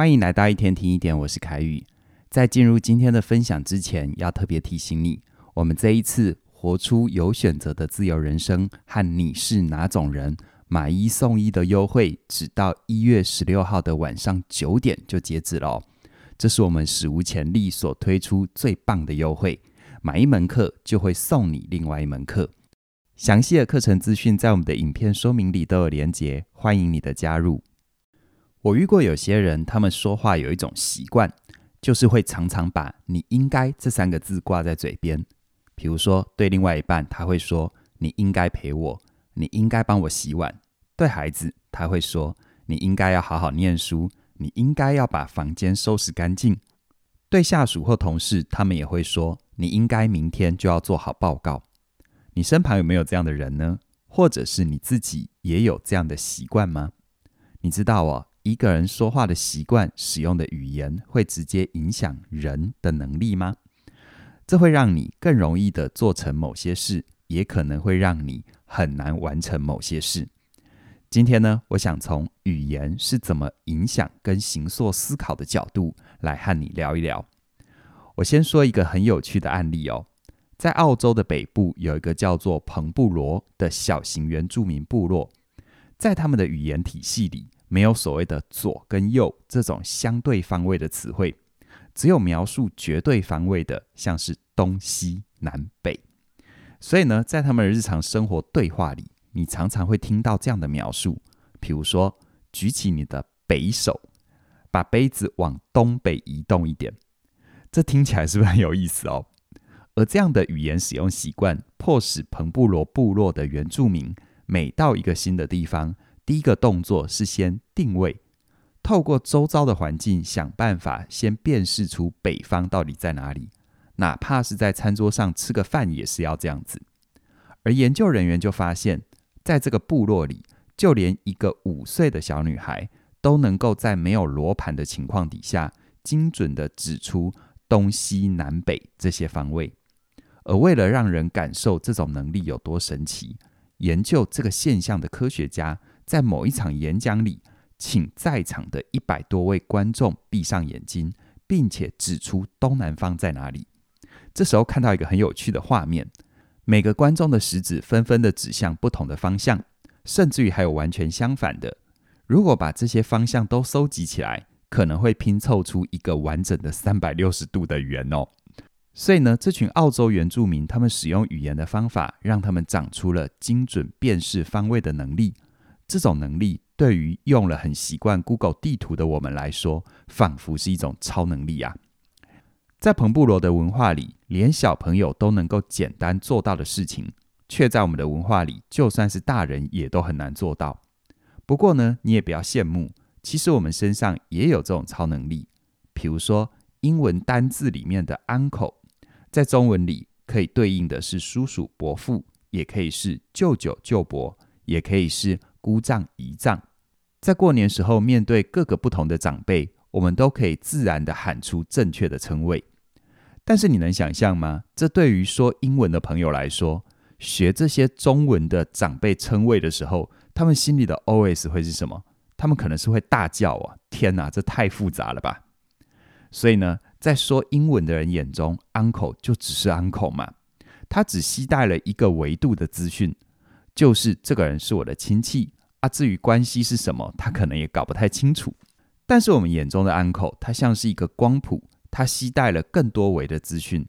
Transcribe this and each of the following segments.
欢迎来到一天听一点，我是凯宇。在进入今天的分享之前，要特别提醒你，我们这一次活出有选择的自由人生和你是哪种人买一送一的优惠，只到一月十六号的晚上九点就截止了。这是我们史无前例所推出最棒的优惠，买一门课就会送你另外一门课。详细的课程资讯在我们的影片说明里都有连结，欢迎你的加入。我遇过有些人，他们说话有一种习惯，就是会常常把“你应该”这三个字挂在嘴边。比如说，对另外一半，他会说：“你应该陪我，你应该帮我洗碗。”对孩子，他会说：“你应该要好好念书，你应该要把房间收拾干净。”对下属或同事，他们也会说：“你应该明天就要做好报告。”你身旁有没有这样的人呢？或者是你自己也有这样的习惯吗？你知道哦，一个人说话的习惯、使用的语言，会直接影响人的能力吗？这会让你更容易的做成某些事，也可能会让你很难完成某些事。今天呢，我想从语言是怎么影响跟形塑思考的角度来和你聊一聊。我先说一个很有趣的案例哦。在澳洲的北部有一个叫做彭布罗的小型原住民部落，在他们的语言体系里，没有所谓的左跟右这种相对方位的词汇，只有描述绝对方位的，像是东西南北。所以呢，在他们的日常生活对话里，你常常会听到这样的描述，比如说，举起你的北手，把杯子往东北移动一点，这听起来是不是很有意思哦？而这样的语言使用习惯，迫使彭布罗部落的原住民每到一个新的地方，第一个动作是先定位，透过周遭的环境想办法先辨识出北方到底在哪里。哪怕是在餐桌上吃个饭，也是要这样子。而研究人员就发现，在这个部落里，就连一个五岁的小女孩都能够在没有罗盘的情况底下，精准地指出东西南北这些方位。而为了让人感受这种能力有多神奇，研究这个现象的科学家在某一场演讲里，请在场的一百多位观众闭上眼睛，并且指出东南方在哪里。这时候看到一个很有趣的画面，每个观众的食指纷纷地指向不同的方向，甚至于还有完全相反的。如果把这些方向都收集起来，可能会拼凑出一个完整的三百六十度的圆哦。所以呢，这群澳洲原住民他们使用语言的方法，让他们长出了精准辨识方位的能力。这种能力对于用了很习惯 Google 地图的我们来说，仿佛是一种超能力啊！在彭布罗的文化里，连小朋友都能够简单做到的事情，却在我们的文化里，就算是大人也都很难做到。不过呢，你也不要羡慕，其实我们身上也有这种超能力。比如说，英文单字里面的 uncle。在中文里，可以对应的是叔叔、伯父，也可以是舅舅、舅伯，也可以是姑丈、姨丈。在过年时候，面对各个不同的长辈，我们都可以自然地喊出正确的称谓。但是你能想象吗？这对于说英文的朋友来说，学这些中文的长辈称谓的时候，他们心里的 OS 会是什么？他们可能是会大叫啊！天哪，这太复杂了吧！所以呢，在说英文的人眼中，uncle 就只是 uncle 嘛，他只携带了一个维度的资讯，就是这个人是我的亲戚啊。至于关系是什么，他可能也搞不太清楚。但是我们眼中的 uncle，他像是一个光谱，他携带了更多维的资讯。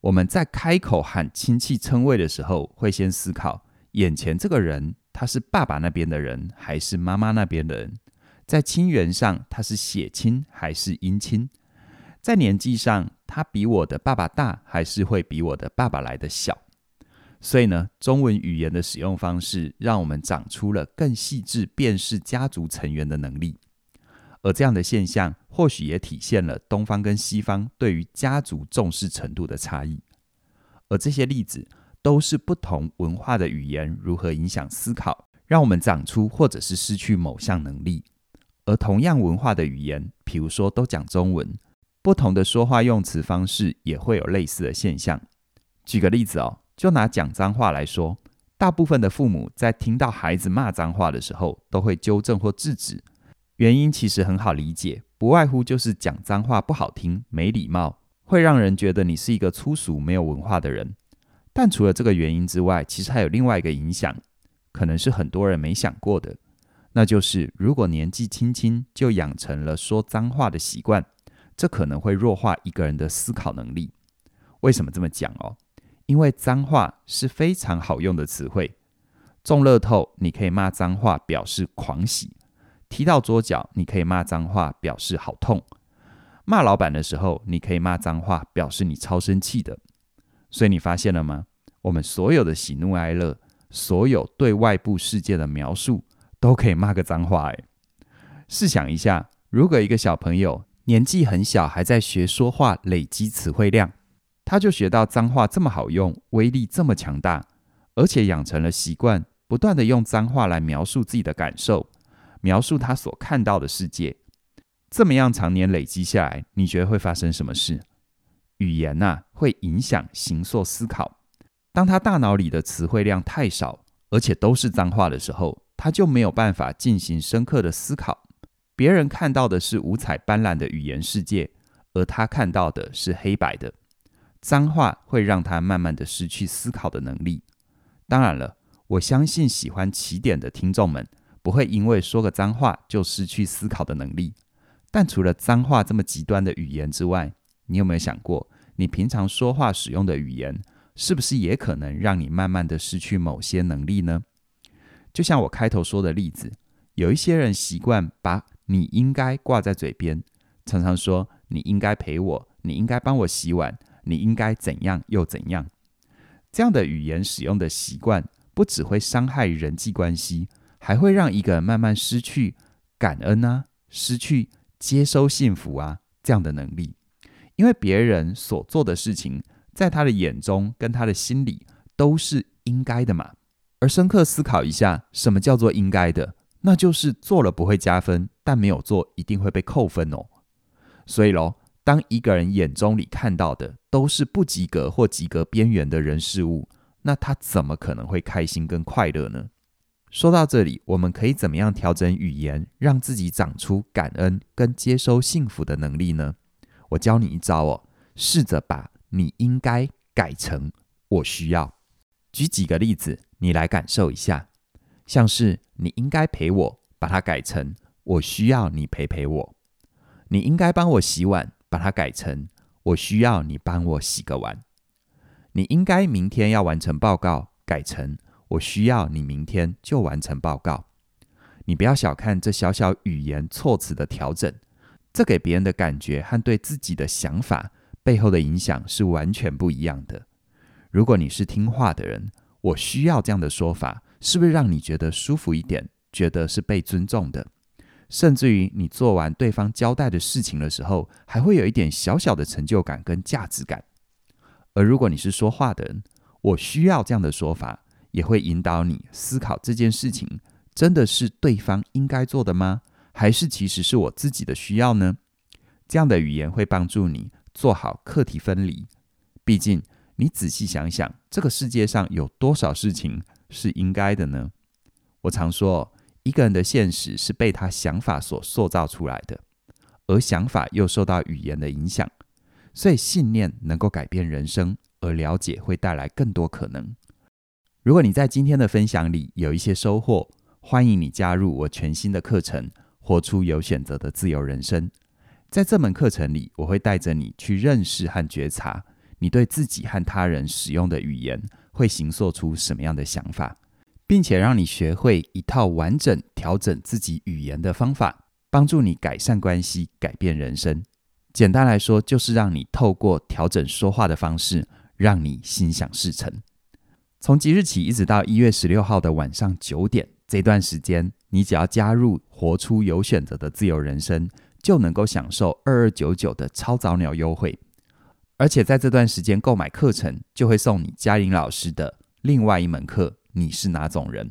我们在开口喊亲戚称谓的时候，会先思考眼前这个人他是爸爸那边的人还是妈妈那边的人，在亲缘上他是血亲还是姻亲。在年纪上，他比我的爸爸大，还是会比我的爸爸来得小？所以呢，中文语言的使用方式，让我们长出了更细致辨识家族成员的能力。而这样的现象，或许也体现了东方跟西方对于家族重视程度的差异。而这些例子，都是不同文化的语言如何影响思考，让我们长出或者是失去某项能力。而同样文化的语言，譬如说都讲中文。不同的说话用词方式也会有类似的现象。举个例子哦，就拿讲脏话来说，大部分的父母在听到孩子骂脏话的时候，都会纠正或制止。原因其实很好理解，不外乎就是讲脏话不好听、没礼貌，会让人觉得你是一个粗俗、没有文化的人。但除了这个原因之外，其实还有另外一个影响，可能是很多人没想过的，那就是如果年纪轻轻就养成了说脏话的习惯，这可能会弱化一个人的思考能力。为什么这么讲哦？因为脏话是非常好用的词汇。中乐透，你可以骂脏话表示狂喜；踢到桌角，你可以骂脏话表示好痛；骂老板的时候，你可以骂脏话表示你超生气的。所以你发现了吗？我们所有的喜怒哀乐，所有对外部世界的描述，都可以骂个脏话。哎，试想一下，如果一个小朋友年纪很小，还在学说话，累积词汇量，他就学到脏话这么好用，威力这么强大，而且养成了习惯，不断地用脏话来描述自己的感受，描述他所看到的世界。这么样常年累积下来，你觉得会发生什么事？语言呐、啊，会影响形塑思考。当他大脑里的词汇量太少，而且都是脏话的时候，他就没有办法进行深刻的思考。别人看到的是五彩斑斓的语言世界，而他看到的是黑白的。脏话会让他慢慢的失去思考的能力。当然了，我相信喜欢起点的听众们不会因为说个脏话就失去思考的能力。但除了脏话这么极端的语言之外，你有没有想过，你平常说话使用的语言，是不是也可能让你慢慢的失去某些能力呢？就像我开头说的例子，有一些人习惯把“你应该”挂在嘴边，常常说“你应该陪我”，“你应该帮我洗碗”，“你应该怎样又怎样”。这样的语言使用的习惯，不只会伤害人际关系，还会让一个人慢慢失去感恩啊，失去接收幸福啊这样的能力。因为别人所做的事情，在他的眼中跟他的心里都是应该的嘛。而深刻思考一下，什么叫做应该的？那就是做了不会加分，但没有做一定会被扣分哦。所以喽，当一个人眼中里看到的都是不及格或及格边缘的人事物，那他怎么可能会开心跟快乐呢？说到这里，我们可以怎么样调整语言，让自己长出感恩跟接收幸福的能力呢？我教你一招哦，试着把你应该改成我需要。举几个例子，你来感受一下。像是你应该陪我，把它改成我需要你陪陪我。你应该帮我洗碗，把它改成我需要你帮我洗个碗。你应该明天要完成报告，改成我需要你明天就完成报告。你不要小看这小小语言措辞的调整。这给别人的感觉和对自己的想法背后的影响是完全不一样的。如果你是听话的人，我需要这样的说法，是不是让你觉得舒服一点，觉得是被尊重的？甚至于你做完对方交代的事情的时候，还会有一点小小的成就感跟价值感。而如果你是说话的人，我需要这样的说法，也会引导你思考这件事情真的是对方应该做的吗？还是其实是我自己的需要呢？这样的语言会帮助你做好课题分离。毕竟，你仔细想想，这个世界上有多少事情是应该的呢？我常说，一个人的现实是被他想法所塑造出来的，而想法又受到语言的影响。所以，信念能够改变人生，而了解会带来更多可能。如果你在今天的分享里有一些收获，欢迎你加入我全新的课程。活出有选择的自由人生，在这门课程里，我会带着你去认识和觉察你对自己和他人使用的语言会形塑出什么样的想法，并且让你学会一套完整调整自己语言的方法，帮助你改善关系、改变人生。简单来说，就是让你透过调整说话的方式，让你心想事成。从即日起一直到一月十六号的晚上九点这段时间。你只要加入“活出有选择的自由人生”，就能够享受二二九九的超早鸟优惠。而且在这段时间购买课程，就会送你嘉玲老师的另外一门课《你是哪种人》。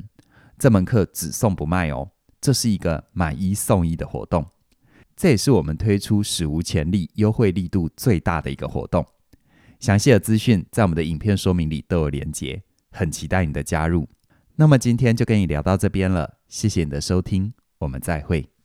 这门课只送不卖哦，这是一个买一送一的活动。这也是我们推出史无前例、优惠力度最大的一个活动。详细的资讯在我们的影片说明里都有连结，很期待你的加入。那么今天就跟你聊到这边了。谢谢你的收听，我们再会。